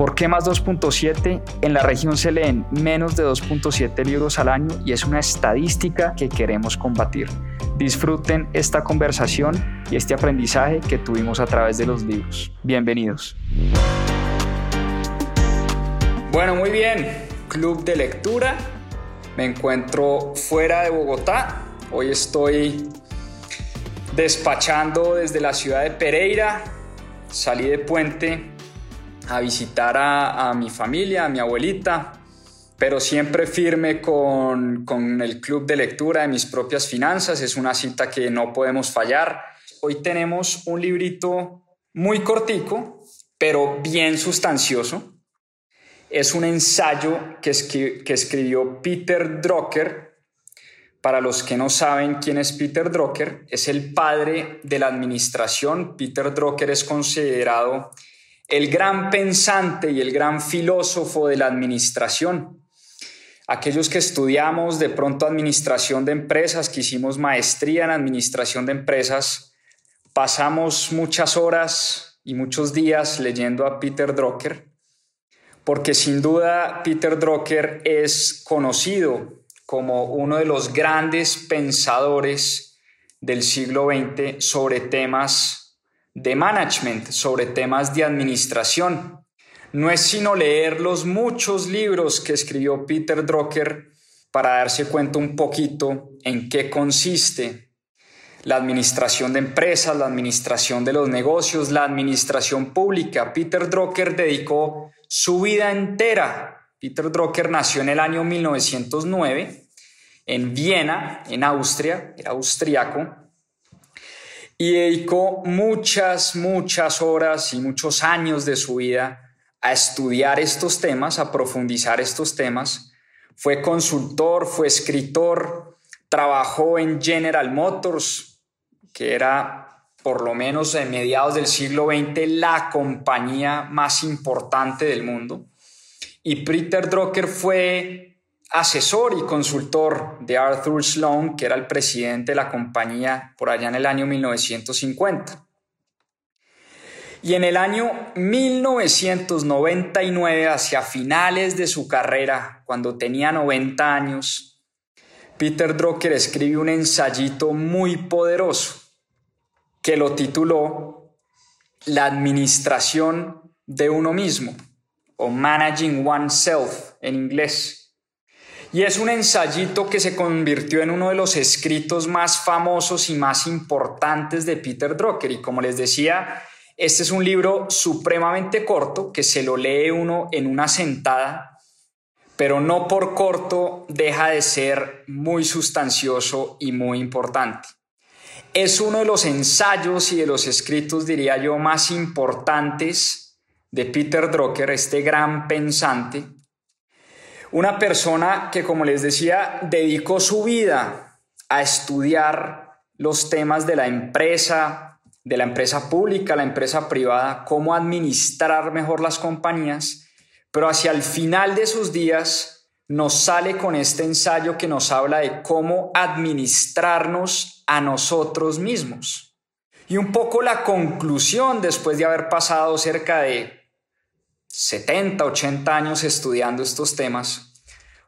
¿Por qué más 2.7? En la región se leen menos de 2.7 libros al año y es una estadística que queremos combatir. Disfruten esta conversación y este aprendizaje que tuvimos a través de los libros. Bienvenidos. Bueno, muy bien. Club de lectura. Me encuentro fuera de Bogotá. Hoy estoy despachando desde la ciudad de Pereira. Salí de puente a visitar a, mi familia, a mi abuelita, pero siempre firme con, con, el club de lectura de mis propias finanzas. Es una cita que no podemos fallar. Hoy tenemos un librito muy cortico, pero bien sustancioso. Es un ensayo que, que escribió Peter Drucker. Para los que no saben quién es Peter Drucker, es el padre de la administración. Peter Drucker es considerado el gran pensante y el gran filósofo de la administración. Aquellos que estudiamos de pronto administración de empresas, que hicimos maestría en administración de empresas, pasamos muchas horas y muchos días leyendo a Peter Drucker, porque sin duda Peter Drucker es conocido como uno de los grandes pensadores del siglo XX sobre temas de management, sobre temas de administración no es sino leer los muchos libros que escribió Peter Drucker para darse cuenta un poquito en qué consiste la administración de empresas, la administración de los negocios, la administración pública. Peter Drucker dedicó su vida entera. Peter Drucker nació en el año 1909 en Viena, en Austria, era austriaco, y dedicó muchas, muchas horas y muchos años de su vida a estudiar estos temas, a profundizar estos temas. Fue consultor, fue escritor, trabajó en General Motors, que era por lo menos en mediados del siglo XX la compañía más importante del mundo. Y Peter Drucker fue asesor y consultor de Arthur Sloan, que era el presidente de la compañía por allá en el año 1950. Y en el año 1999, hacia finales de su carrera, cuando tenía 90 años, Peter Drucker escribe un ensayito muy poderoso que lo tituló La administración de uno mismo o Managing Oneself en inglés. Y es un ensayito que se convirtió en uno de los escritos más famosos y más importantes de Peter Drucker. Y como les decía, este es un libro supremamente corto que se lo lee uno en una sentada, pero no por corto deja de ser muy sustancioso y muy importante. Es uno de los ensayos y de los escritos, diría yo, más importantes de Peter Drucker, este gran pensante. Una persona que, como les decía, dedicó su vida a estudiar los temas de la empresa, de la empresa pública, la empresa privada, cómo administrar mejor las compañías, pero hacia el final de sus días nos sale con este ensayo que nos habla de cómo administrarnos a nosotros mismos. Y un poco la conclusión después de haber pasado cerca de 70, 80 años estudiando estos temas,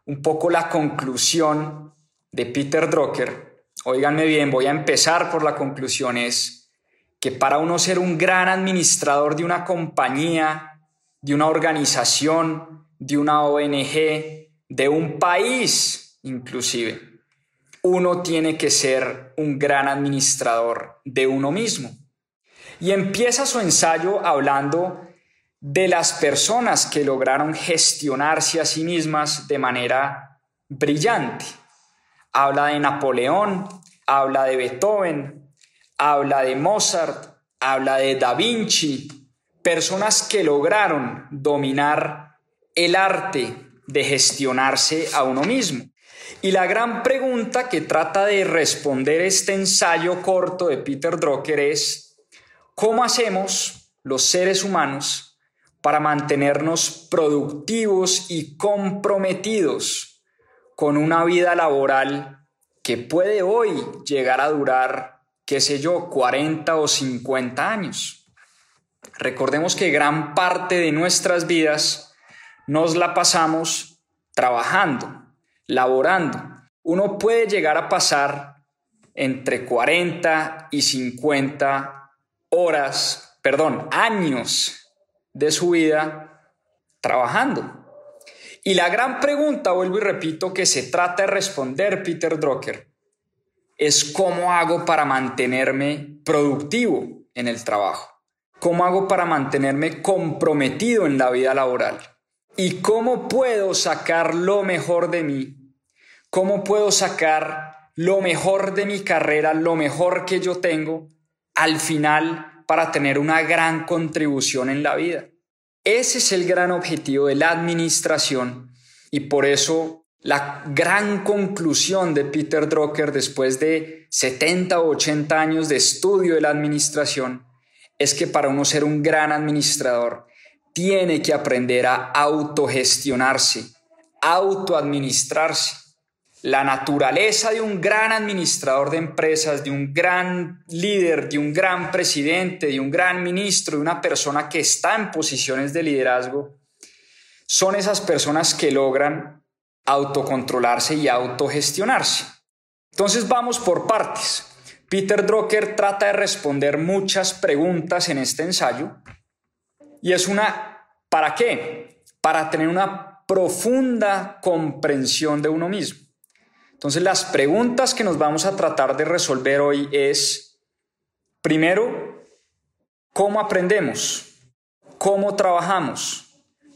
un poco la conclusión de Peter Drucker, oíganme bien, voy a empezar por la conclusión es, que para uno ser un gran administrador de una compañía, de una organización, de una ONG, de un país inclusive, uno tiene que ser un gran administrador de uno mismo. Y empieza su ensayo hablando de las personas que lograron gestionarse a sí mismas de manera brillante. Habla de Napoleón, habla de Beethoven, habla de Mozart, habla de Da Vinci, personas que lograron dominar el arte de gestionarse a uno mismo. Y la gran pregunta que trata de responder este ensayo corto de Peter Drucker es, ¿cómo hacemos los seres humanos para mantenernos productivos y comprometidos con una vida laboral que puede hoy llegar a durar, qué sé yo, 40 o 50 años? Recordemos que gran parte de nuestras vidas nos la pasamos trabajando, laborando. Uno puede llegar a pasar entre 40 y 50 horas, perdón, años de su vida trabajando. Y la gran pregunta, vuelvo y repito, que se trata de responder Peter Drucker, es cómo hago para mantenerme productivo en el trabajo. ¿Cómo hago para mantenerme comprometido en la vida laboral? ¿Y cómo puedo sacar lo mejor de mí ¿Cómo puedo sacar lo mejor de mi carrera, lo mejor que yo tengo al final para tener una gran contribución en la vida? Ese es el gran objetivo de la administración y por eso la gran conclusión de Peter Drucker después de 70 o 80 años de estudio de la administración es que para uno ser un gran administrador tiene que aprender a autogestionarse, autoadministrarse la naturaleza de un gran administrador de empresas, de un gran líder, de un gran presidente, de un gran ministro, de una persona que está en posiciones de liderazgo, son esas personas que logran autocontrolarse y autogestionarse. Entonces vamos por partes. Peter Drucker trata de responder muchas preguntas en este ensayo y es una, ¿para qué? Para tener una profunda comprensión de uno mismo. Entonces las preguntas que nos vamos a tratar de resolver hoy es, primero, ¿cómo aprendemos? ¿Cómo trabajamos?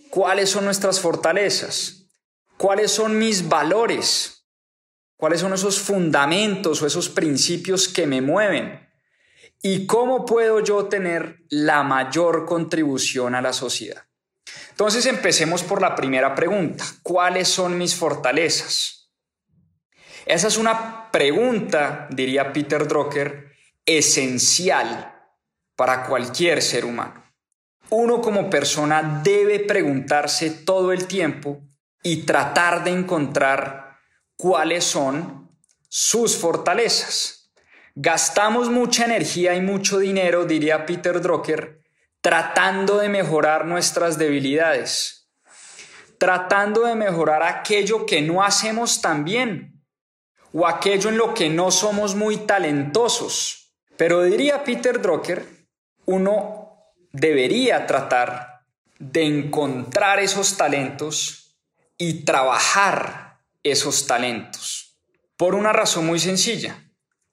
¿Cuáles son nuestras fortalezas? ¿Cuáles son mis valores? ¿Cuáles son esos fundamentos o esos principios que me mueven? ¿Y cómo puedo yo tener la mayor contribución a la sociedad? Entonces empecemos por la primera pregunta. ¿Cuáles son mis fortalezas? Esa es una pregunta, diría Peter Drucker, esencial para cualquier ser humano. Uno como persona debe preguntarse todo el tiempo y tratar de encontrar cuáles son sus fortalezas. Gastamos mucha energía y mucho dinero, diría Peter Drucker, tratando de mejorar nuestras debilidades, tratando de mejorar aquello que no hacemos tan bien o aquello en lo que no somos muy talentosos. Pero diría Peter Drucker, uno debería tratar de encontrar esos talentos y trabajar esos talentos. Por una razón muy sencilla.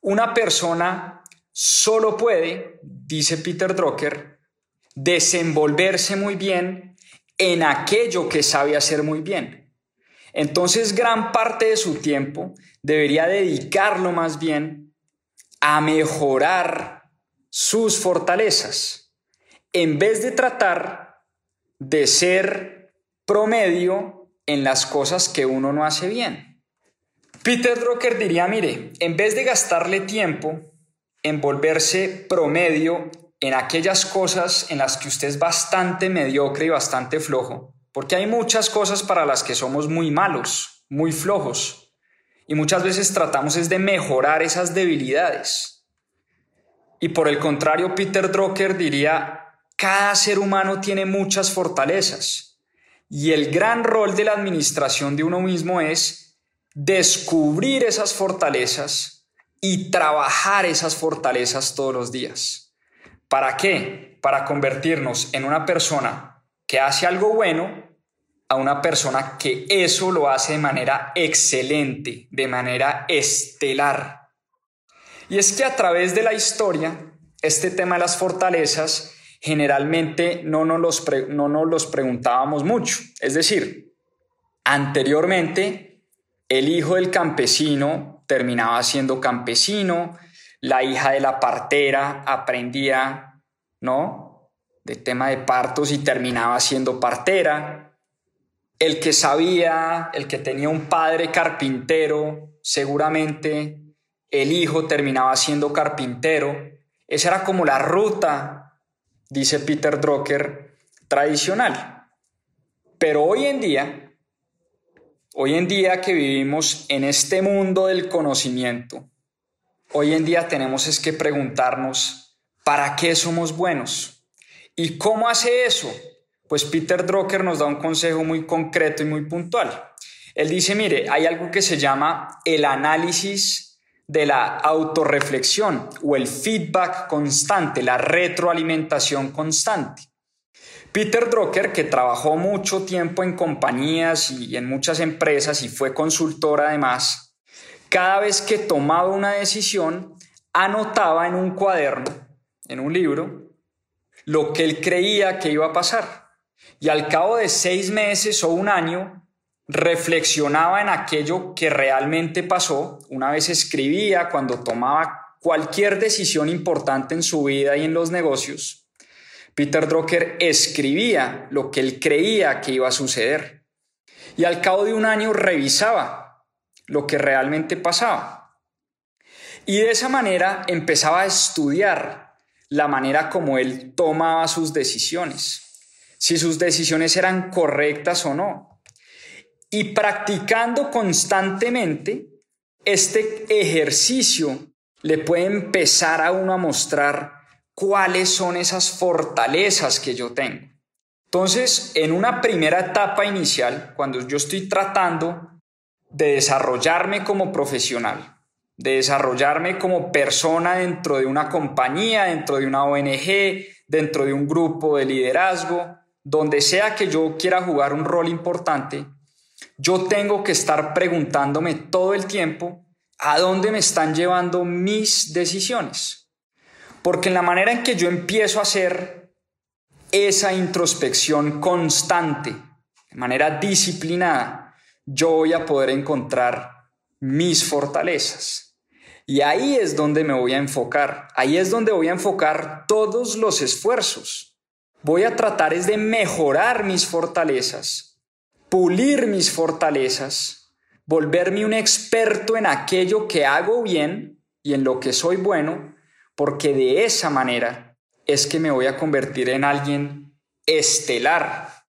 Una persona solo puede, dice Peter Drucker, desenvolverse muy bien en aquello que sabe hacer muy bien. Entonces gran parte de su tiempo debería dedicarlo más bien a mejorar sus fortalezas, en vez de tratar de ser promedio en las cosas que uno no hace bien. Peter Drucker diría, mire, en vez de gastarle tiempo en volverse promedio en aquellas cosas en las que usted es bastante mediocre y bastante flojo, porque hay muchas cosas para las que somos muy malos, muy flojos. Y muchas veces tratamos es de mejorar esas debilidades. Y por el contrario, Peter Drucker diría, cada ser humano tiene muchas fortalezas. Y el gran rol de la administración de uno mismo es descubrir esas fortalezas y trabajar esas fortalezas todos los días. ¿Para qué? Para convertirnos en una persona que hace algo bueno a una persona que eso lo hace de manera excelente, de manera estelar. Y es que a través de la historia, este tema de las fortalezas generalmente no nos los, no nos los preguntábamos mucho. Es decir, anteriormente el hijo del campesino terminaba siendo campesino, la hija de la partera aprendía, ¿no? de tema de partos y terminaba siendo partera. El que sabía, el que tenía un padre carpintero, seguramente el hijo terminaba siendo carpintero. Esa era como la ruta, dice Peter Drucker, tradicional. Pero hoy en día, hoy en día que vivimos en este mundo del conocimiento, hoy en día tenemos es que preguntarnos, ¿para qué somos buenos? ¿Y cómo hace eso? Pues Peter Drucker nos da un consejo muy concreto y muy puntual. Él dice, mire, hay algo que se llama el análisis de la autorreflexión o el feedback constante, la retroalimentación constante. Peter Drucker, que trabajó mucho tiempo en compañías y en muchas empresas y fue consultor además, cada vez que tomaba una decisión, anotaba en un cuaderno, en un libro, lo que él creía que iba a pasar y al cabo de seis meses o un año reflexionaba en aquello que realmente pasó, una vez escribía cuando tomaba cualquier decisión importante en su vida y en los negocios. Peter Drucker escribía lo que él creía que iba a suceder y al cabo de un año revisaba lo que realmente pasaba. Y de esa manera empezaba a estudiar la manera como él tomaba sus decisiones si sus decisiones eran correctas o no. Y practicando constantemente, este ejercicio le puede empezar a uno a mostrar cuáles son esas fortalezas que yo tengo. Entonces, en una primera etapa inicial, cuando yo estoy tratando de desarrollarme como profesional, de desarrollarme como persona dentro de una compañía, dentro de una ONG, dentro de un grupo de liderazgo, donde sea que yo quiera jugar un rol importante, yo tengo que estar preguntándome todo el tiempo a dónde me están llevando mis decisiones. Porque en la manera en que yo empiezo a hacer esa introspección constante, de manera disciplinada, yo voy a poder encontrar mis fortalezas. Y ahí es donde me voy a enfocar, ahí es donde voy a enfocar todos los esfuerzos voy a tratar es de mejorar mis fortalezas, pulir mis fortalezas, volverme un experto en aquello que hago bien y en lo que soy bueno, porque de esa manera es que me voy a convertir en alguien estelar.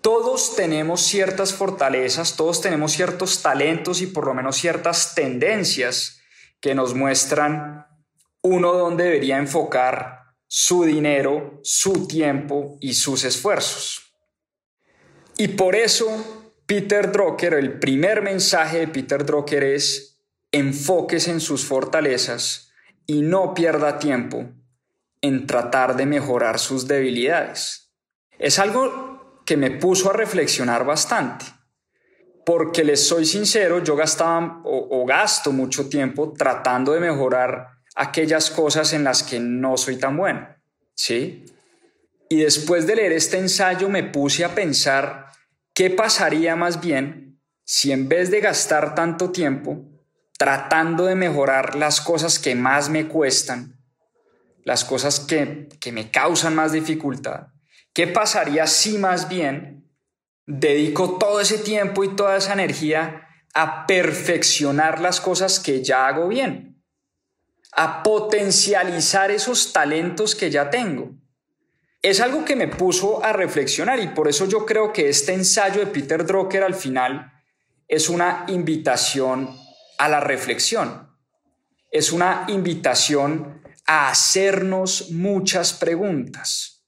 Todos tenemos ciertas fortalezas, todos tenemos ciertos talentos y por lo menos ciertas tendencias que nos muestran uno donde debería enfocar su dinero, su tiempo y sus esfuerzos. Y por eso Peter Drucker, el primer mensaje de Peter Drucker es enfóquese en sus fortalezas y no pierda tiempo en tratar de mejorar sus debilidades. Es algo que me puso a reflexionar bastante, porque les soy sincero, yo gastaba o gasto mucho tiempo tratando de mejorar aquellas cosas en las que no soy tan bueno, ¿sí? Y después de leer este ensayo me puse a pensar qué pasaría más bien si en vez de gastar tanto tiempo tratando de mejorar las cosas que más me cuestan, las cosas que, que me causan más dificultad, ¿qué pasaría si más bien dedico todo ese tiempo y toda esa energía a perfeccionar las cosas que ya hago bien? A potencializar esos talentos que ya tengo. Es algo que me puso a reflexionar y por eso yo creo que este ensayo de Peter Drucker al final es una invitación a la reflexión. Es una invitación a hacernos muchas preguntas.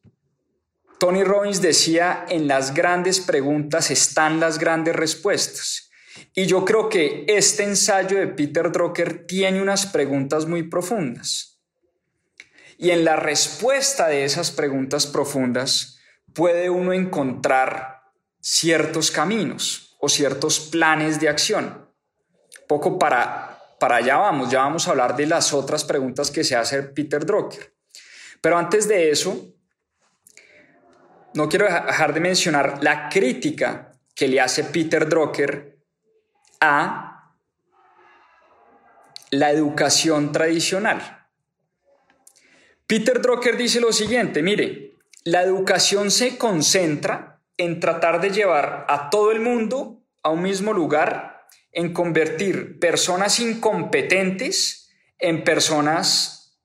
Tony Robbins decía, en las grandes preguntas están las grandes respuestas. Y yo creo que este ensayo de Peter Drucker tiene unas preguntas muy profundas. Y en la respuesta de esas preguntas profundas puede uno encontrar ciertos caminos o ciertos planes de acción. Poco para, para allá vamos, ya vamos a hablar de las otras preguntas que se hace Peter Drucker. Pero antes de eso, no quiero dejar de mencionar la crítica que le hace Peter Drucker a la educación tradicional. Peter Drucker dice lo siguiente, mire, la educación se concentra en tratar de llevar a todo el mundo a un mismo lugar, en convertir personas incompetentes en personas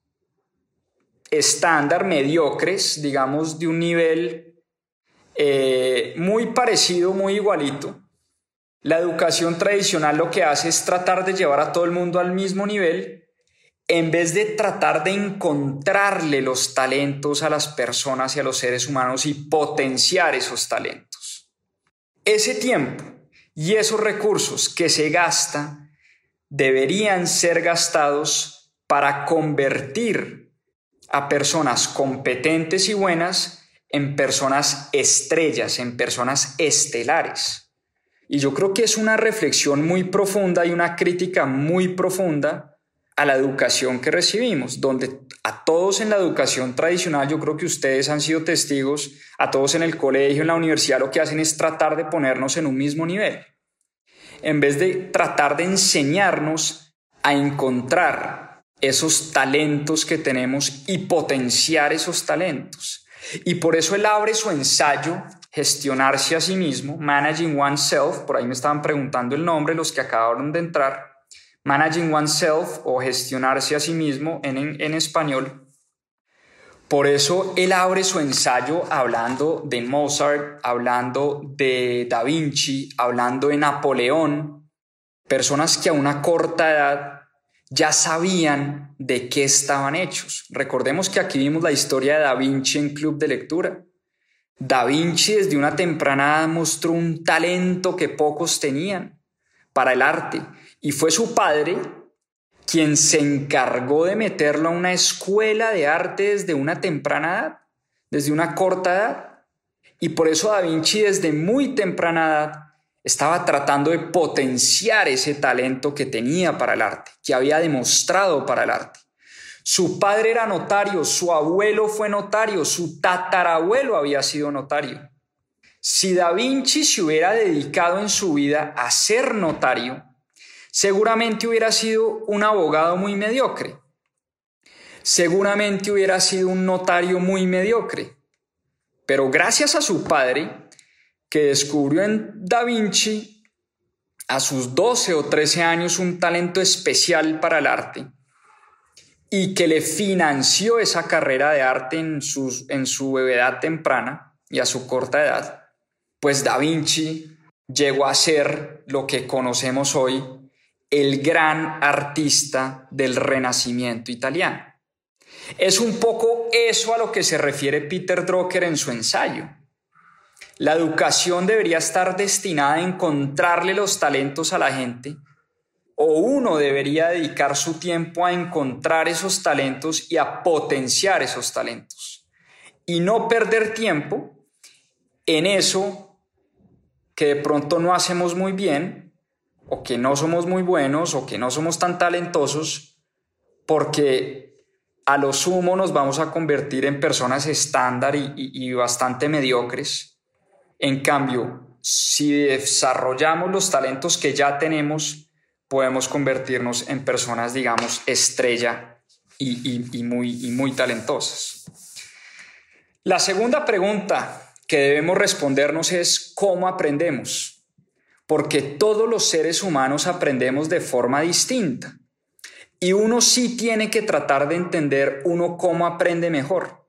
estándar, mediocres, digamos, de un nivel eh, muy parecido, muy igualito. La educación tradicional lo que hace es tratar de llevar a todo el mundo al mismo nivel en vez de tratar de encontrarle los talentos a las personas y a los seres humanos y potenciar esos talentos. Ese tiempo y esos recursos que se gasta deberían ser gastados para convertir a personas competentes y buenas en personas estrellas, en personas estelares. Y yo creo que es una reflexión muy profunda y una crítica muy profunda a la educación que recibimos, donde a todos en la educación tradicional, yo creo que ustedes han sido testigos, a todos en el colegio, en la universidad, lo que hacen es tratar de ponernos en un mismo nivel. En vez de tratar de enseñarnos a encontrar esos talentos que tenemos y potenciar esos talentos. Y por eso él abre su ensayo, Gestionarse a sí mismo, Managing Oneself, por ahí me estaban preguntando el nombre, los que acabaron de entrar, Managing Oneself o gestionarse a sí mismo en, en, español. Por eso él abre su ensayo hablando de Mozart, hablando de Da Vinci, hablando de Napoleón, personas que a una corta edad ya sabían de qué estaban hechos. Recordemos que aquí vimos la historia de Da Vinci en Club de Lectura. Da Vinci desde una temprana edad mostró un talento que pocos tenían para el arte y fue su padre quien se encargó de meterlo a una escuela de arte desde una temprana edad, desde una corta edad. Y por eso Da Vinci desde muy temprana edad estaba tratando de potenciar ese talento que tenía para el arte, que había demostrado para el arte. Su padre era notario, su abuelo fue notario, su tatarabuelo había sido notario. Si Da Vinci se hubiera dedicado en su vida a ser notario, seguramente hubiera sido un abogado muy mediocre. Seguramente hubiera sido un notario muy mediocre. Pero gracias a su padre, que descubrió en Da Vinci a sus 12 o 13 años un talento especial para el arte y que le financió esa carrera de arte en, en su edad temprana y a su corta edad, pues Da Vinci llegó a ser lo que conocemos hoy el gran artista del Renacimiento italiano. Es un poco eso a lo que se refiere Peter Drucker en su ensayo. La educación debería estar destinada a encontrarle los talentos a la gente o uno debería dedicar su tiempo a encontrar esos talentos y a potenciar esos talentos y no perder tiempo en eso que de pronto no hacemos muy bien o que no somos muy buenos o que no somos tan talentosos porque a lo sumo nos vamos a convertir en personas estándar y, bastante mediocres. En cambio, si desarrollamos los talentos que ya tenemos, podemos convertirnos en personas, digamos, estrella y, muy, y muy talentosas. La segunda pregunta que debemos respondernos es ¿cómo aprendemos? porque todos los seres humanos aprendemos de forma distinta. Y uno sí tiene que tratar de entender uno cómo aprende mejor.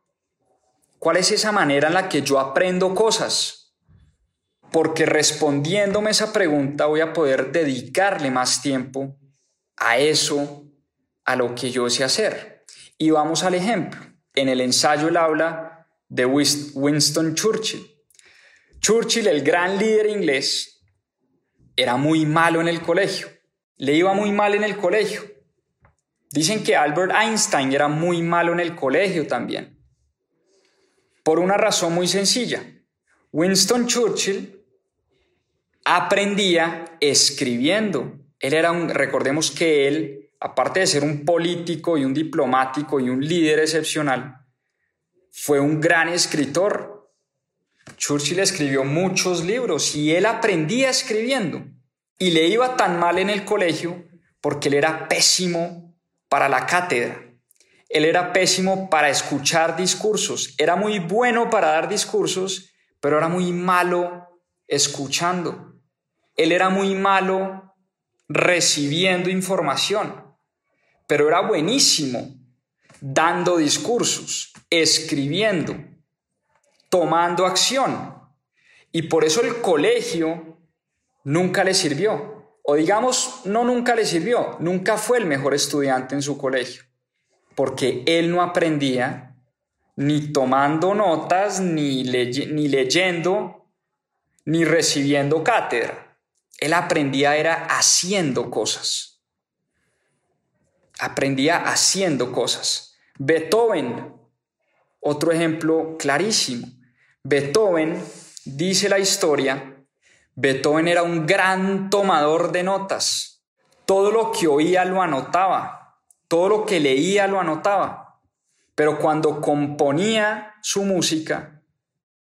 ¿Cuál es esa manera en la que yo aprendo cosas? Porque respondiéndome esa pregunta voy a poder dedicarle más tiempo a eso, a lo que yo sé hacer. Y vamos al ejemplo. En el ensayo él habla de Winston Churchill. Churchill, el gran líder inglés, era muy malo en el colegio. Le iba muy mal en el colegio. Dicen que Albert Einstein era muy malo en el colegio también. Por una razón muy sencilla. Winston Churchill aprendía escribiendo. Él era un, recordemos que él, aparte de ser un político y un diplomático y un líder excepcional, fue un gran escritor. Churchill escribió muchos libros y él aprendía escribiendo. Y le iba tan mal en el colegio porque él era pésimo para la cátedra. Él era pésimo para escuchar discursos. Era muy bueno para dar discursos, pero era muy malo escuchando. Él era muy malo recibiendo información, pero era buenísimo dando discursos, escribiendo, tomando acción. Y por eso el colegio nunca le sirvió. O digamos, no nunca le sirvió, nunca fue el mejor estudiante en su colegio, porque él no aprendía ni tomando notas, ni, ni leyendo, ni recibiendo cátedra. Él aprendía era haciendo cosas. Aprendía haciendo cosas. Beethoven, otro ejemplo clarísimo. Beethoven, dice la historia, Beethoven era un gran tomador de notas. Todo lo que oía lo anotaba, todo lo que leía lo anotaba. Pero cuando componía su música,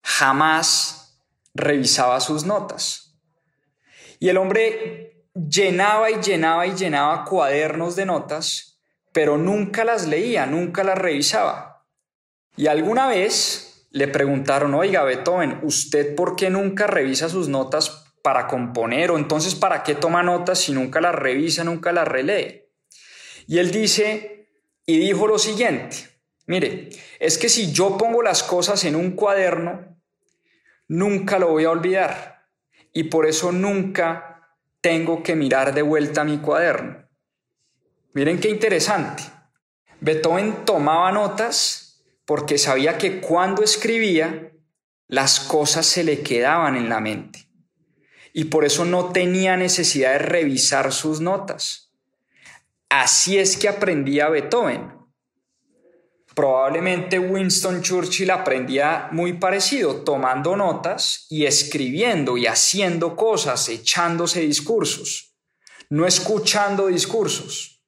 jamás revisaba sus notas. Y el hombre llenaba y llenaba y llenaba cuadernos de notas, pero nunca las leía, nunca las revisaba. Y alguna vez le preguntaron, oiga, Beethoven, ¿usted por qué nunca revisa sus notas para componer? O entonces, ¿para qué toma notas si nunca las revisa, nunca las relee? Y él dice, y dijo lo siguiente, mire, es que si yo pongo las cosas en un cuaderno, nunca lo voy a olvidar. Y por eso nunca tengo que mirar de vuelta mi cuaderno. Miren qué interesante. Beethoven tomaba notas porque sabía que cuando escribía, las cosas se le quedaban en la mente. Y por eso no tenía necesidad de revisar sus notas. Así es que aprendía Beethoven. Probablemente Winston Churchill aprendía muy parecido, tomando notas y escribiendo y haciendo cosas, echándose discursos, no escuchando discursos.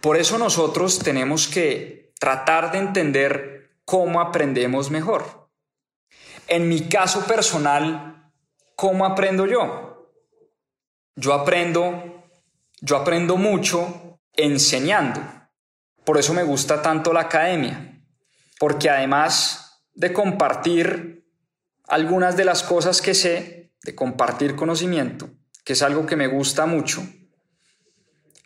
Por eso nosotros tenemos que tratar de entender cómo aprendemos mejor. En mi caso personal, ¿cómo aprendo yo? Yo aprendo, yo aprendo mucho enseñando. Por eso me gusta tanto la academia, porque además de compartir algunas de las cosas que sé, de compartir conocimiento, que es algo que me gusta mucho,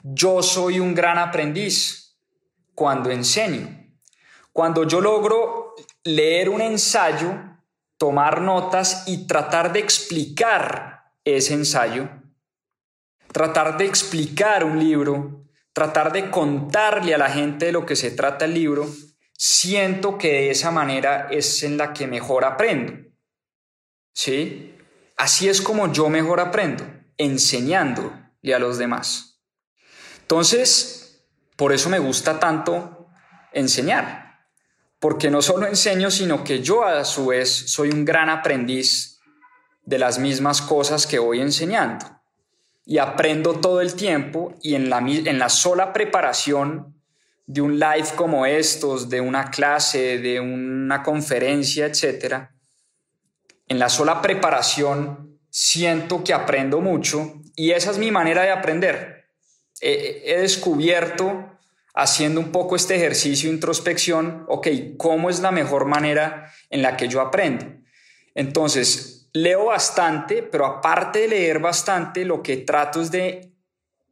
yo soy un gran aprendiz cuando enseño. Cuando yo logro leer un ensayo, tomar notas y tratar de explicar ese ensayo, tratar de explicar un libro, tratar de contarle a la gente de lo que se trata el libro, siento que de esa manera es en la que mejor aprendo. ¿Sí? Así es como yo mejor aprendo, enseñándole a los demás. Entonces, por eso me gusta tanto enseñar porque no solo enseño, sino que yo a su vez soy un gran aprendiz de las mismas cosas que voy enseñando. Y aprendo todo el tiempo y en la, en la sola preparación de un live como estos, de una clase, de una conferencia, etc., en la sola preparación siento que aprendo mucho y esa es mi manera de aprender. he descubierto haciendo un poco este ejercicio de introspección, ok, ¿cómo es la mejor manera en la que yo aprendo? Entonces, leo bastante, pero aparte de leer bastante, lo que trato es de,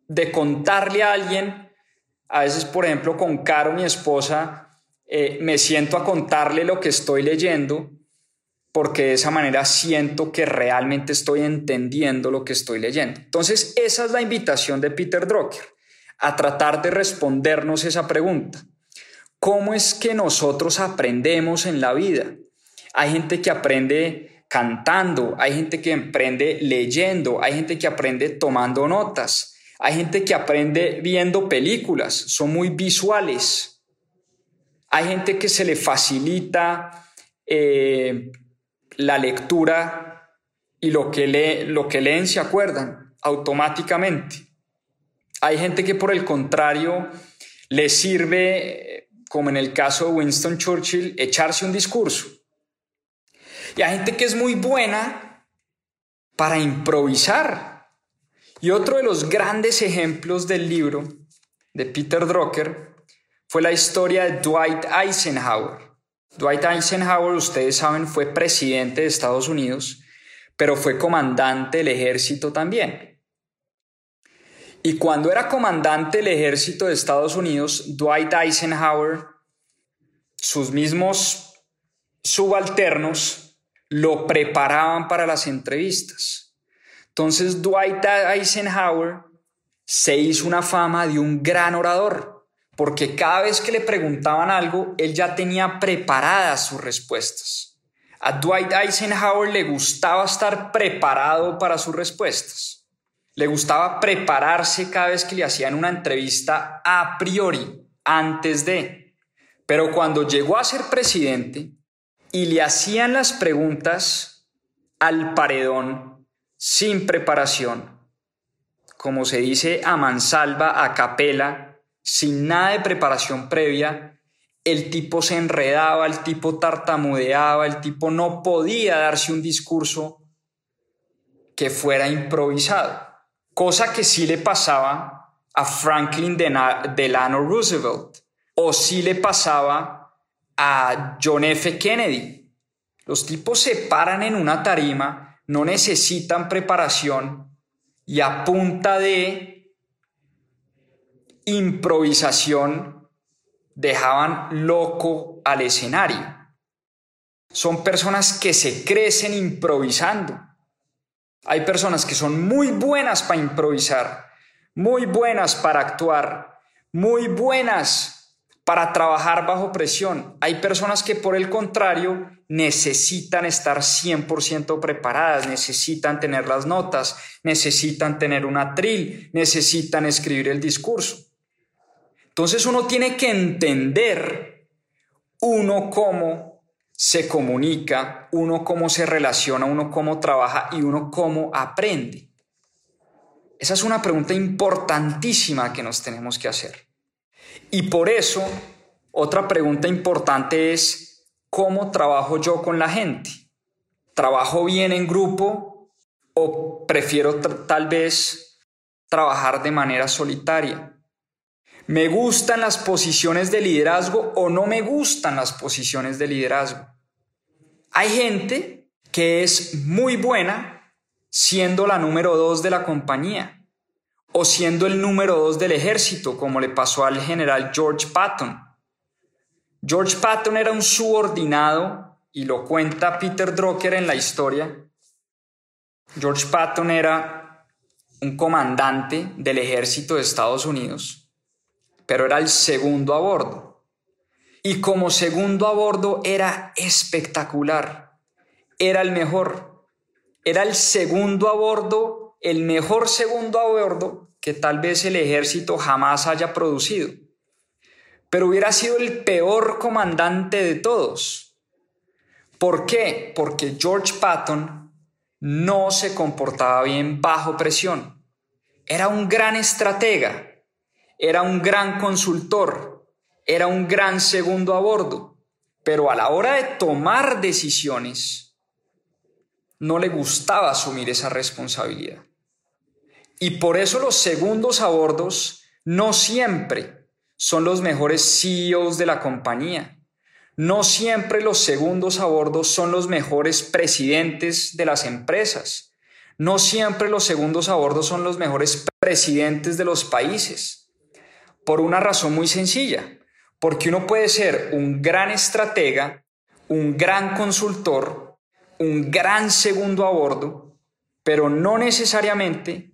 de contarle a alguien, a veces, por ejemplo, con Caro, mi esposa, eh, me siento a contarle lo que estoy leyendo, porque de esa manera siento que realmente estoy entendiendo lo que estoy leyendo. Entonces, esa es la invitación de Peter Drucker a tratar de respondernos esa pregunta. ¿Cómo es que nosotros aprendemos en la vida? Hay gente que aprende cantando, hay gente que aprende leyendo, hay gente que aprende tomando notas, hay gente que aprende viendo películas, son muy visuales. Hay gente que se le facilita eh, la lectura y lo que, lee, lo que leen se acuerdan automáticamente. Hay gente que por el contrario le sirve, como en el caso de Winston Churchill, echarse un discurso. Y hay gente que es muy buena para improvisar. Y otro de los grandes ejemplos del libro de Peter Drucker fue la historia de Dwight Eisenhower. Dwight Eisenhower, ustedes saben, fue presidente de Estados Unidos, pero fue comandante del ejército también. Y cuando era comandante del ejército de Estados Unidos, Dwight Eisenhower, sus mismos subalternos, lo preparaban para las entrevistas. Entonces Dwight Eisenhower se hizo una fama de un gran orador, porque cada vez que le preguntaban algo, él ya tenía preparadas sus respuestas. A Dwight Eisenhower le gustaba estar preparado para sus respuestas. Le gustaba prepararse cada vez que le hacían una entrevista a priori, antes de. Pero cuando llegó a ser presidente y le hacían las preguntas al paredón sin preparación, como se dice, a mansalva, a capela, sin nada de preparación previa, el tipo se enredaba, el tipo tartamudeaba, el tipo no podía darse un discurso que fuera improvisado, cosa que sí le pasaba a Franklin Delano Roosevelt o sí le pasaba a John F. Kennedy. Los tipos se paran en una tarima, no necesitan preparación y a punta de improvisación dejaban loco al escenario. Son personas que se crecen improvisando. Hay personas que son muy buenas para improvisar, muy buenas para actuar, muy buenas para trabajar bajo presión. Hay personas que por el contrario necesitan estar 100% preparadas, necesitan tener las notas, necesitan tener un atril, necesitan escribir el discurso. Entonces uno tiene que entender uno cómo se comunica, uno cómo se relaciona, uno cómo trabaja y uno cómo aprende. Esa es una pregunta importantísima que nos tenemos que hacer. Y por eso, otra pregunta importante es, ¿cómo trabajo yo con la gente? ¿Trabajo bien en grupo o prefiero tal vez trabajar de manera solitaria? ¿Me gustan las posiciones de liderazgo o no me gustan las posiciones de liderazgo? Hay gente que es muy buena siendo la número dos de la compañía o siendo el número dos del ejército, como le pasó al general George Patton. George Patton era un subordinado, y lo cuenta Peter Drucker en la historia. George Patton era un comandante del ejército de Estados Unidos, pero era el segundo a bordo. Y como segundo a bordo era espectacular, era el mejor, era el segundo a bordo el mejor segundo a bordo que tal vez el ejército jamás haya producido. Pero hubiera sido el peor comandante de todos. ¿Por qué? Porque George Patton no se comportaba bien bajo presión. Era un gran estratega, era un gran consultor, era un gran segundo a bordo, pero a la hora de tomar decisiones, no le gustaba asumir esa responsabilidad. Y por eso los segundos a bordos no siempre son los mejores CEOs de la compañía. No siempre los segundos a bordo son los mejores presidentes de las empresas. No siempre los segundos a bordo son los mejores presidentes de los países. Por una razón muy sencilla, porque uno puede ser un gran estratega, un gran consultor, un gran segundo a bordo, pero no necesariamente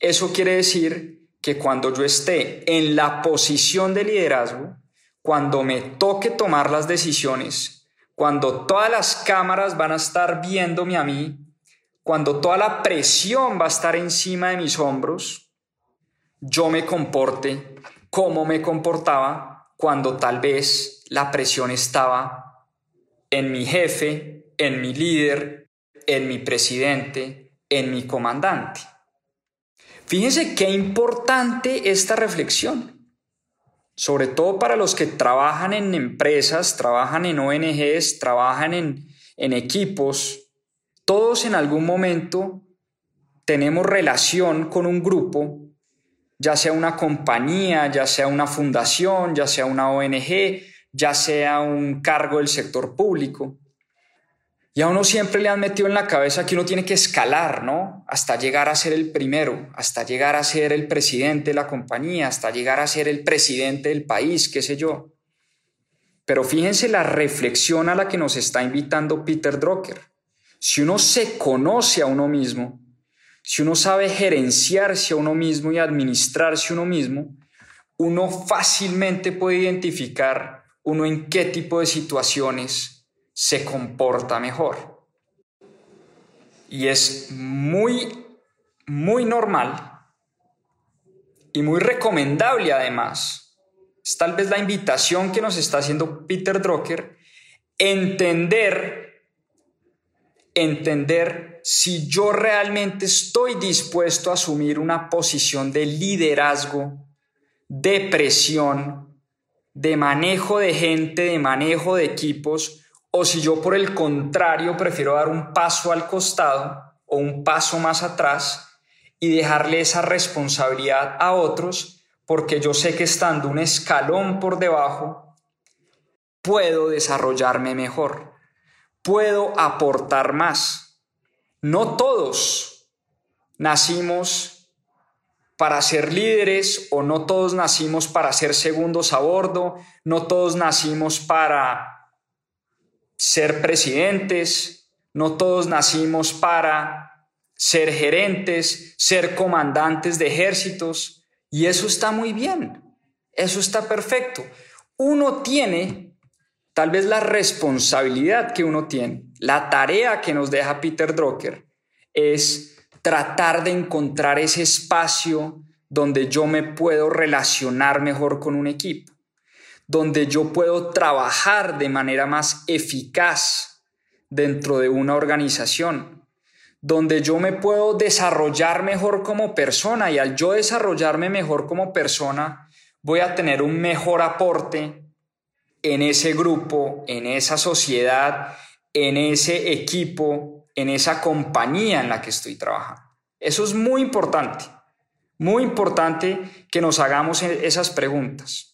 eso quiere decir que cuando yo esté en la posición de liderazgo, cuando me toque tomar las decisiones, cuando todas las cámaras van a estar viéndome a mí, cuando toda la presión va a estar encima de mis hombros, yo me comporte como me comportaba cuando tal vez la presión estaba en mi jefe, en mi líder, en mi presidente, en mi comandante. Fíjense qué importante esta reflexión, sobre todo para los que trabajan en empresas, trabajan en ONGs, trabajan en, en equipos. Todos en algún momento tenemos relación con un grupo, ya sea una compañía, ya sea una fundación, ya sea una ONG, ya sea un cargo del sector público. Y a uno siempre le han metido en la cabeza que uno tiene que escalar, ¿no? Hasta llegar a ser el primero, hasta llegar a ser el presidente de la compañía, hasta llegar a ser el presidente del país, qué sé yo. Pero fíjense la reflexión a la que nos está invitando Peter Drucker. Si uno se conoce a uno mismo, si uno sabe gerenciarse a uno mismo y administrarse a uno mismo, uno fácilmente puede identificar uno en qué tipo de situaciones se comporta mejor. Y es muy, muy normal y muy recomendable además. Es tal vez la invitación que nos está haciendo Peter Drucker, entender, entender si yo realmente estoy dispuesto a asumir una posición de liderazgo, de presión, de manejo de gente, de manejo de equipos, o si yo por el contrario prefiero dar un paso al costado o un paso más atrás y dejarle esa responsabilidad a otros, porque yo sé que estando un escalón por debajo, puedo desarrollarme mejor, puedo aportar más. No todos nacimos para ser líderes o no todos nacimos para ser segundos a bordo, no todos nacimos para ser presidentes, no todos nacimos para ser gerentes, ser comandantes de ejércitos, y eso está muy bien, eso está perfecto. Uno tiene tal vez la responsabilidad que uno tiene, la tarea que nos deja Peter Drucker es tratar de encontrar ese espacio donde yo me puedo relacionar mejor con un equipo donde yo puedo trabajar de manera más eficaz dentro de una organización, donde yo me puedo desarrollar mejor como persona y al yo desarrollarme mejor como persona, voy a tener un mejor aporte en ese grupo, en esa sociedad, en ese equipo, en esa compañía en la que estoy trabajando. Eso es muy importante, muy importante que nos hagamos e-, esas preguntas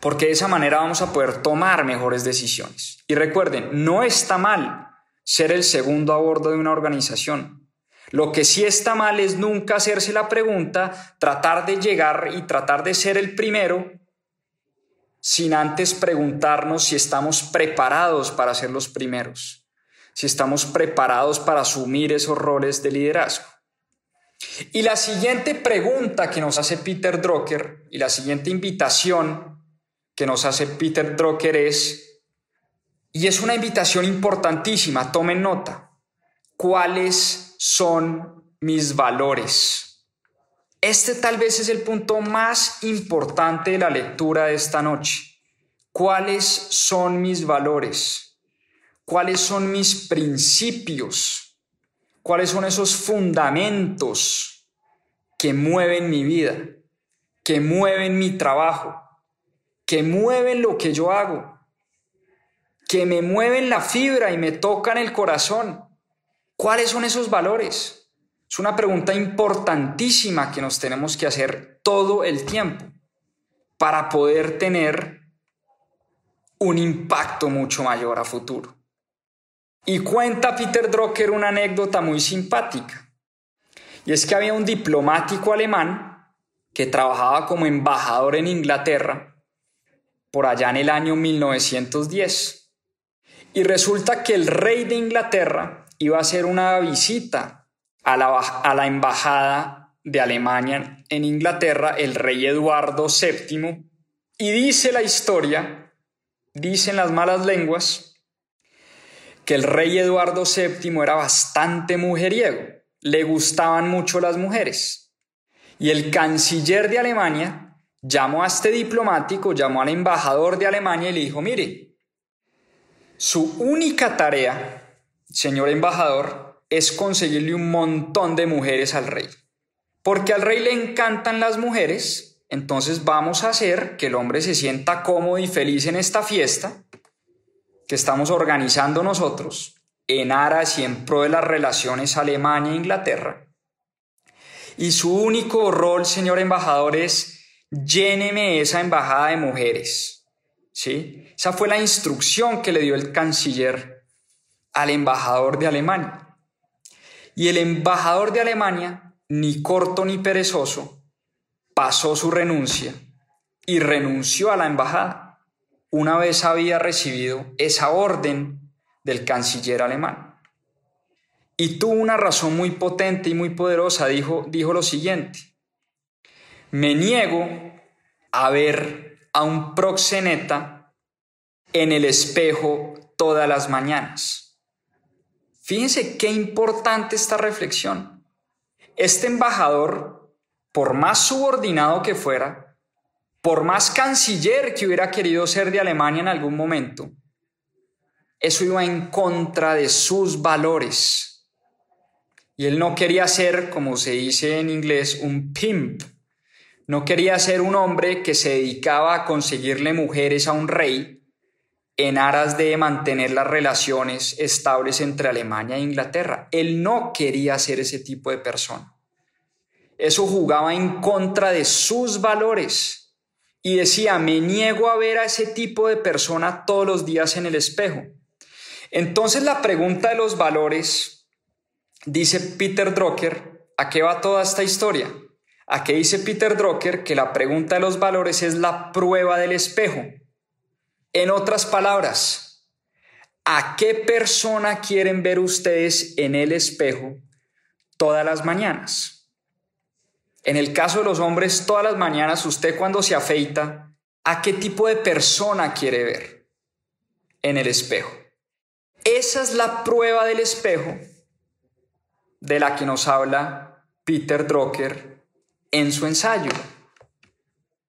porque de esa manera vamos a poder tomar mejores decisiones. Y recuerden, no está mal ser el segundo a bordo de una organización. Lo que sí está mal es nunca hacerse la pregunta, tratar de llegar y tratar de ser el primero sin antes preguntarnos si estamos preparados para ser los primeros, si estamos preparados para asumir esos roles de liderazgo. Y la siguiente pregunta que nos hace Peter Drucker y la siguiente invitación que nos hace Peter Drucker es, y es una invitación importantísima, tomen nota, ¿cuáles son mis valores? Este tal vez es el punto más importante de la lectura de esta noche. ¿Cuáles son mis valores? ¿Cuáles son mis principios? ¿Cuáles son esos fundamentos que mueven mi vida, que mueven mi trabajo, que mueven lo que yo hago, que me mueven la fibra y me tocan el corazón. ¿Cuáles son esos valores? Es una pregunta importantísima que nos tenemos que hacer todo el tiempo para poder tener un impacto mucho mayor a futuro. Y cuenta Peter Drucker una anécdota muy simpática. Y es que había un diplomático alemán que trabajaba como embajador en Inglaterra por allá en el año 1910. Y resulta que el rey de Inglaterra iba a hacer una visita a la, a la embajada de Alemania en Inglaterra, el rey Eduardo VII, y dice la historia, dicen las malas lenguas, que el rey Eduardo VII era bastante mujeriego, le gustaban mucho las mujeres. Y el canciller de Alemania llamó a este diplomático, llamó al embajador de Alemania y le dijo, mire, su única tarea, señor embajador, es conseguirle un montón de mujeres al rey. Porque al rey le encantan las mujeres, entonces vamos a hacer que el hombre se sienta cómodo y feliz en esta fiesta que estamos organizando nosotros en aras y en pro de las relaciones Alemania-Inglaterra. Y su único rol, señor embajador, es lléneme esa embajada de mujeres. ¿sí? Esa fue la instrucción que le dio el canciller al embajador de Alemania. Y el embajador de Alemania, ni corto ni perezoso, pasó su renuncia y renunció a la embajada una vez había recibido esa orden del canciller alemán. Y tuvo una razón muy potente y muy poderosa, dijo, dijo lo siguiente, me niego a ver a un proxeneta en el espejo todas las mañanas. Fíjense qué importante esta reflexión. Este embajador, por más subordinado que fuera, por más canciller que hubiera querido ser de Alemania en algún momento, eso iba en contra de sus valores. Y él no quería ser, como se dice en inglés, un pimp, no quería ser un hombre que se dedicaba a conseguirle mujeres a un rey en aras de mantener las relaciones estables entre Alemania e Inglaterra. Él no quería ser ese tipo de persona. Eso jugaba en contra de sus valores y decía, me niego a ver a ese tipo de persona todos los días en el espejo. Entonces la pregunta de los valores, dice Peter Drucker, ¿a qué va toda esta historia? Aquí dice Peter Drucker que la pregunta de los valores es la prueba del espejo. En otras palabras, ¿a qué persona quieren ver ustedes en el espejo todas las mañanas? En el caso de los hombres, todas las mañanas, usted cuando se afeita, ¿a qué tipo de persona quiere ver en el espejo? Esa es la prueba del espejo de la que nos habla Peter Drucker en su ensayo.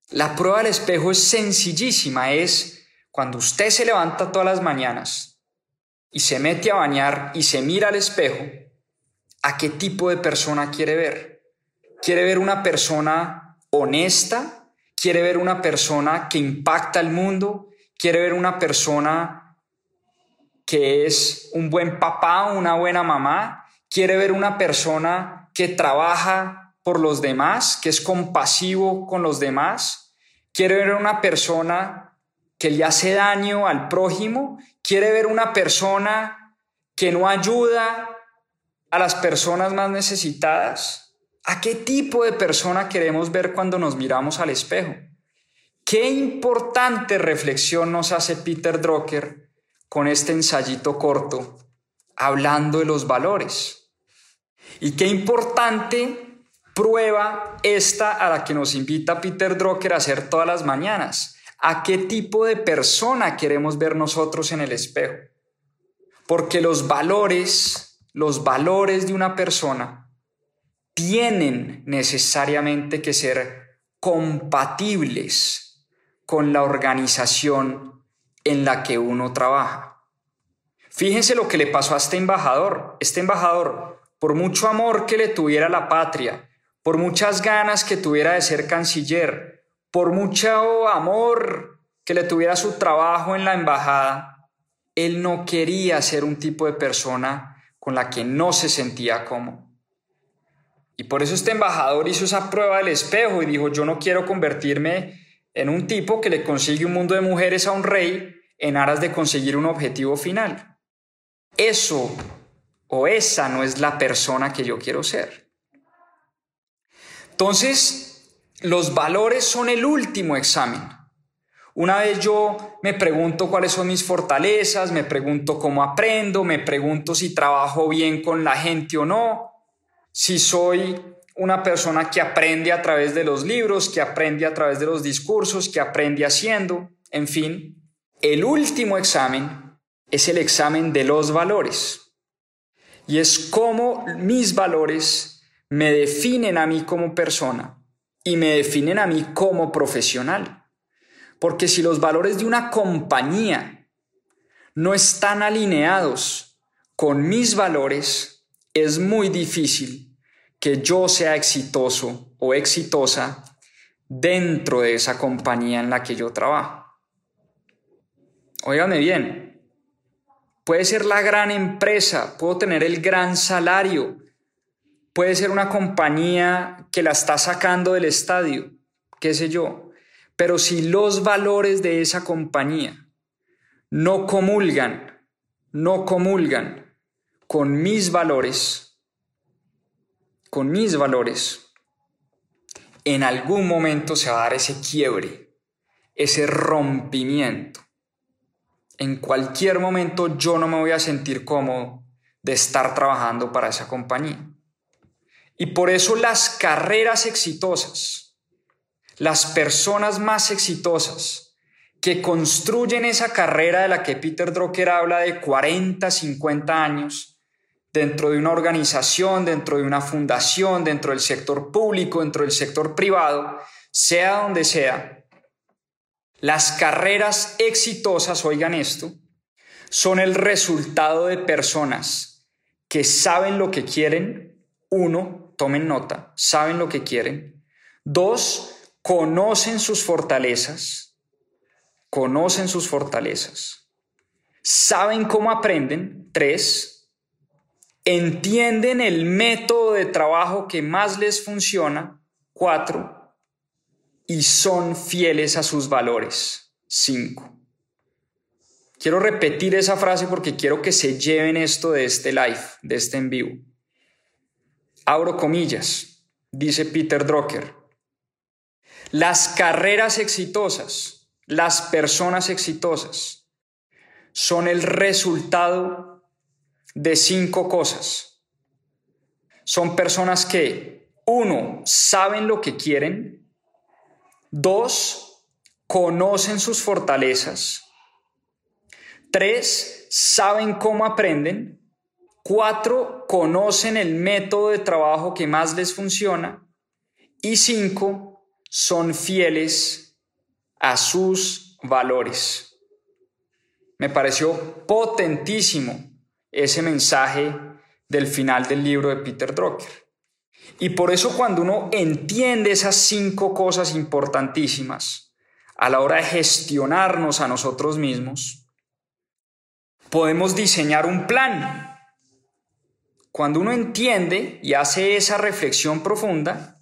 La prueba del espejo es sencillísima, es cuando usted se levanta todas las mañanas y se mete a bañar y se mira al espejo, ¿a qué tipo de persona quiere ver? ¿Quiere ver una persona honesta? ¿Quiere ver una persona que impacta al mundo? ¿Quiere ver una persona que es un buen papá, una buena mamá? ¿Quiere ver una persona que trabaja por los demás, que es compasivo con los demás, quiere ver una persona que le hace daño al prójimo, quiere ver una persona que no ayuda a las personas más necesitadas. ¿A qué tipo de persona queremos ver cuando nos miramos al espejo? Qué importante reflexión nos hace Peter Drucker con este ensayito corto, hablando de los valores. Y qué importante prueba esta a la que nos invita Peter Drucker a hacer todas las mañanas. ¿A qué tipo de persona queremos ver nosotros en el espejo? Porque los valores, los valores de una persona tienen necesariamente que ser compatibles con la organización en la que uno trabaja. Fíjense lo que le pasó a este embajador. Este embajador, por mucho amor que le tuviera la patria, por muchas ganas que tuviera de ser canciller, por mucho amor que le tuviera su trabajo en la embajada, él no quería ser un tipo de persona con la que no se sentía cómodo. Y por eso este embajador hizo esa prueba del espejo y dijo, yo no quiero convertirme en un tipo que le consigue un mundo de mujeres a un rey en aras de conseguir un objetivo final. Eso o esa no es la persona que yo quiero ser. Entonces, los valores son el último examen. Una vez yo me pregunto cuáles son mis fortalezas, me pregunto cómo aprendo, me pregunto si trabajo bien con la gente o no, si soy una persona que aprende a través de los libros, que aprende a través de los discursos, que aprende haciendo, en fin. El último examen es el examen de los valores. Y es cómo mis valores me definen a mí como persona y me definen a mí como profesional. Porque si los valores de una compañía no están alineados con mis valores, es muy difícil que yo sea exitoso o exitosa dentro de esa compañía en la que yo trabajo. Óigame bien, puede ser la gran empresa, puedo tener el gran salario, Puede ser una compañía que la está sacando del estadio, qué sé yo. Pero si los valores de esa compañía no comulgan, no comulgan con mis valores, con mis valores, en algún momento se va a dar ese quiebre, ese rompimiento. En cualquier momento yo no me voy a sentir cómodo de estar trabajando para esa compañía. Y por eso las carreras exitosas, las personas más exitosas que construyen esa carrera de la que Peter Drucker habla de 40, 50 años, dentro de una organización, dentro de una fundación, dentro del sector público, dentro del sector privado, sea donde sea, las carreras exitosas, oigan esto, son el resultado de personas que saben lo que quieren, uno, tomen nota, saben lo que quieren. Dos, conocen sus fortalezas, conocen sus fortalezas. Saben cómo aprenden. Tres, entienden el método de trabajo que más les funciona. Cuatro, y son fieles a sus valores. Cinco. Quiero repetir esa frase porque quiero que se lleven esto de este live, de este en vivo. Abro comillas, dice Peter Drucker. Las carreras exitosas, las personas exitosas, son el resultado de cinco cosas. Son personas que, uno, saben lo que quieren, dos, conocen sus fortalezas, tres, saben cómo aprenden, Cuatro, conocen el método de trabajo que más les funciona. Y cinco, son fieles a sus valores. Me pareció potentísimo ese mensaje del final del libro de Peter Drucker. Y por eso cuando uno entiende esas cinco cosas importantísimas a la hora de gestionarnos a nosotros mismos, podemos diseñar un plan cuando uno entiende y hace esa reflexión profunda,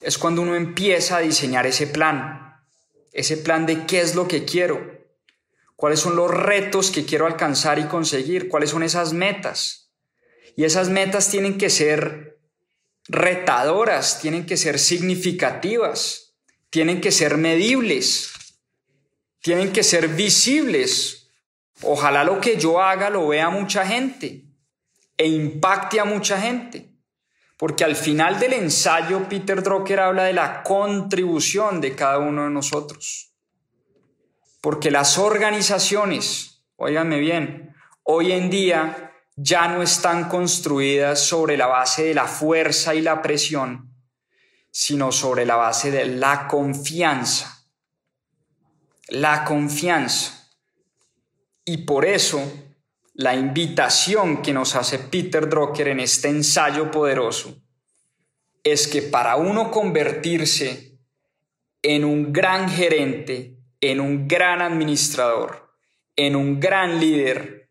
es cuando uno empieza a diseñar ese plan, ese plan de qué es lo que quiero, cuáles son los retos que quiero alcanzar y conseguir, cuáles son esas metas. Y esas metas tienen que ser retadoras, tienen que ser significativas, tienen que ser medibles, tienen que ser visibles. Ojalá lo que yo haga lo vea mucha gente e impacte a mucha gente. Porque al final del ensayo, Peter Drucker habla de la contribución de cada uno de nosotros. Porque las organizaciones, óiganme bien, hoy en día ya no están construidas sobre la base de la fuerza y la presión, sino sobre la base de la confianza. La confianza. Y por eso la invitación que nos hace Peter Drucker en este ensayo poderoso es que para uno convertirse en un gran gerente, en un gran administrador, en un gran líder,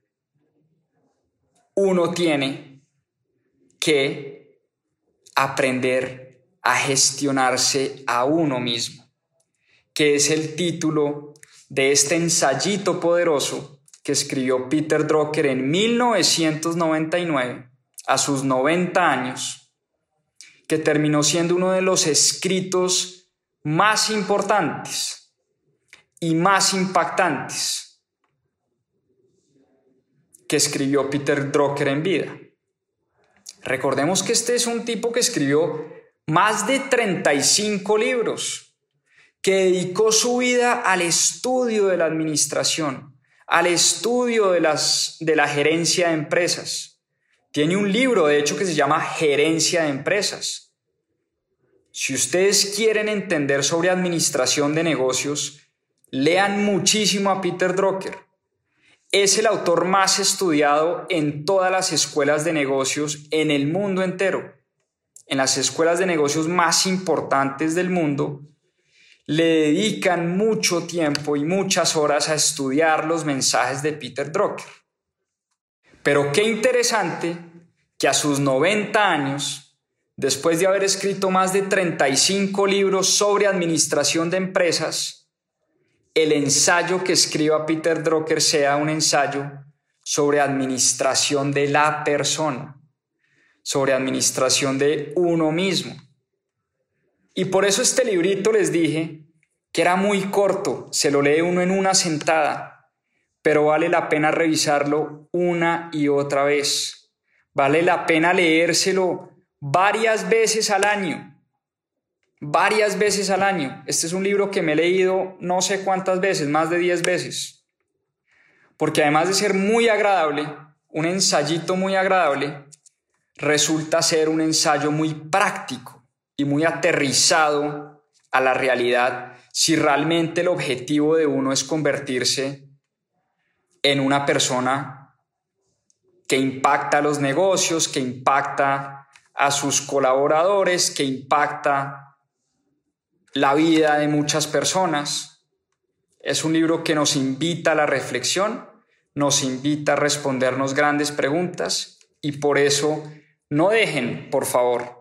uno tiene que aprender a gestionarse a uno mismo, que es el título de este ensayito poderoso que escribió Peter Drucker en 1999, a sus 90 años, que terminó siendo uno de los escritos más importantes y más impactantes que escribió Peter Drucker en vida. Recordemos que este es un tipo que escribió más de 35 libros, que dedicó su vida al estudio de la administración, al estudio de, las, de la gerencia de empresas. Tiene un libro, de hecho, que se llama Gerencia de Empresas. Si ustedes quieren entender sobre administración de negocios, lean muchísimo a Peter Drucker. Es el autor más estudiado en todas las escuelas de negocios en el mundo entero. En las escuelas de negocios más importantes del mundo, le dedican mucho tiempo y muchas horas a estudiar los mensajes de Peter Drucker. Pero qué interesante que a sus 90 años después de haber escrito más de 35 libros sobre administración de empresas, el ensayo que escriba Peter Drucker sea un ensayo sobre administración de la persona, sobre administración de uno mismo. Y por eso este librito les dije que era muy corto, se lo lee uno en una sentada, pero vale la pena revisarlo una y otra vez. Vale la pena leérselo varias veces al año. Varias veces al año. Este es un libro que me he leído no sé cuántas veces, más de 10 veces. Porque además de ser muy agradable, un ensayito muy agradable, resulta ser un ensayo muy práctico y muy aterrizado a la realidad si realmente el objetivo de uno es convertirse en una persona que impacta los negocios, que impacta a sus colaboradores, que impacta la vida de muchas personas. Es un libro que nos invita a la reflexión, nos invita a respondernos grandes preguntas y por eso no dejen, por favor,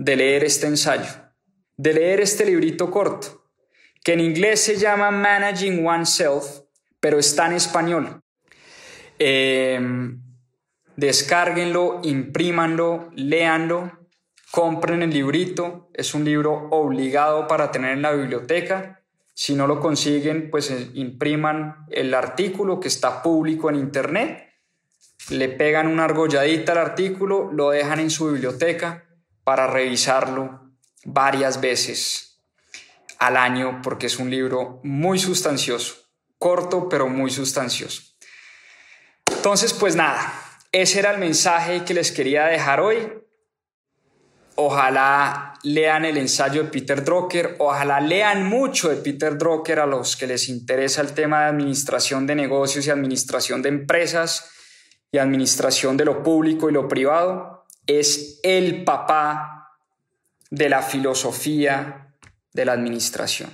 de leer este ensayo, de leer este librito corto, que en inglés se llama Managing Oneself, pero está en español. Eh, descárguenlo, imprímanlo, léanlo, compren el librito, es un libro obligado para tener en la biblioteca. Si no lo consiguen, pues eh, impriman el artículo que está público en internet, le pegan una argolladita al artículo, lo dejan en su biblioteca para revisarlo varias veces al año porque es un libro muy sustancioso, corto pero muy sustancioso. Entonces, pues nada, ese era el mensaje que les quería dejar hoy. Ojalá lean el ensayo de Peter Drucker, ojalá lean mucho de Peter Drucker a los que les interesa el tema de administración de negocios y administración de empresas y administración de lo público y lo privado. Es el papá de la filosofía de la administración.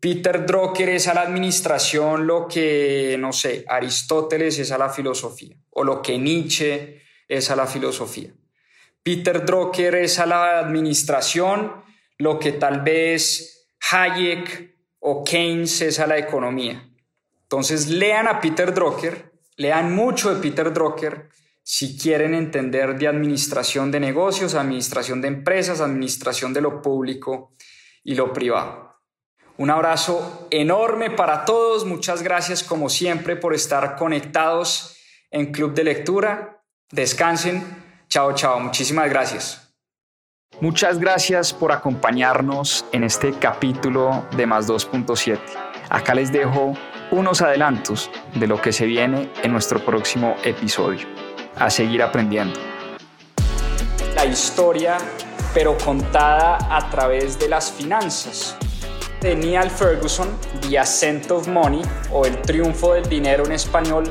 Peter Drucker es a la administración lo que, no sé, Aristóteles es a la filosofía, o lo que Nietzsche es a la filosofía. Peter Drucker es a la administración lo que tal vez Hayek o Keynes es a la economía. Entonces lean a Peter Drucker, lean mucho de Peter Drucker si quieren entender de administración de negocios, administración de empresas, administración de lo público y lo privado. Un abrazo enorme para todos. Muchas gracias como siempre por estar conectados en Club de Lectura. Descansen. Chao, chao. Muchísimas gracias. Muchas gracias por acompañarnos en este capítulo de Más 2.7. Acá les dejo unos adelantos de lo que se viene en nuestro próximo episodio. A seguir aprendiendo. La historia, pero contada a través de las finanzas de Neil Ferguson, The Ascent of Money o El triunfo del dinero en español,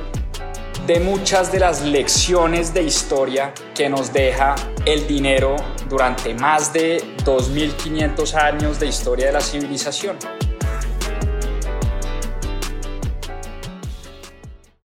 de muchas de las lecciones de historia que nos deja el dinero durante más de 2.500 años de historia de la civilización.